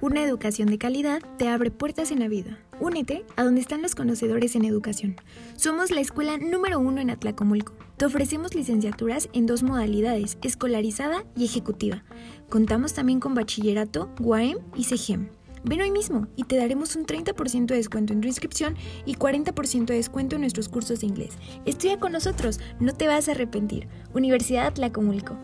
Una educación de calidad te abre puertas en la vida. Únete a donde están los conocedores en educación. Somos la escuela número uno en Atlacomulco. Te ofrecemos licenciaturas en dos modalidades, escolarizada y ejecutiva. Contamos también con bachillerato, GUAEM y CEGEM. Ven hoy mismo y te daremos un 30% de descuento en tu inscripción y 40% de descuento en nuestros cursos de inglés. Estudia con nosotros, no te vas a arrepentir. Universidad Atlacomulco.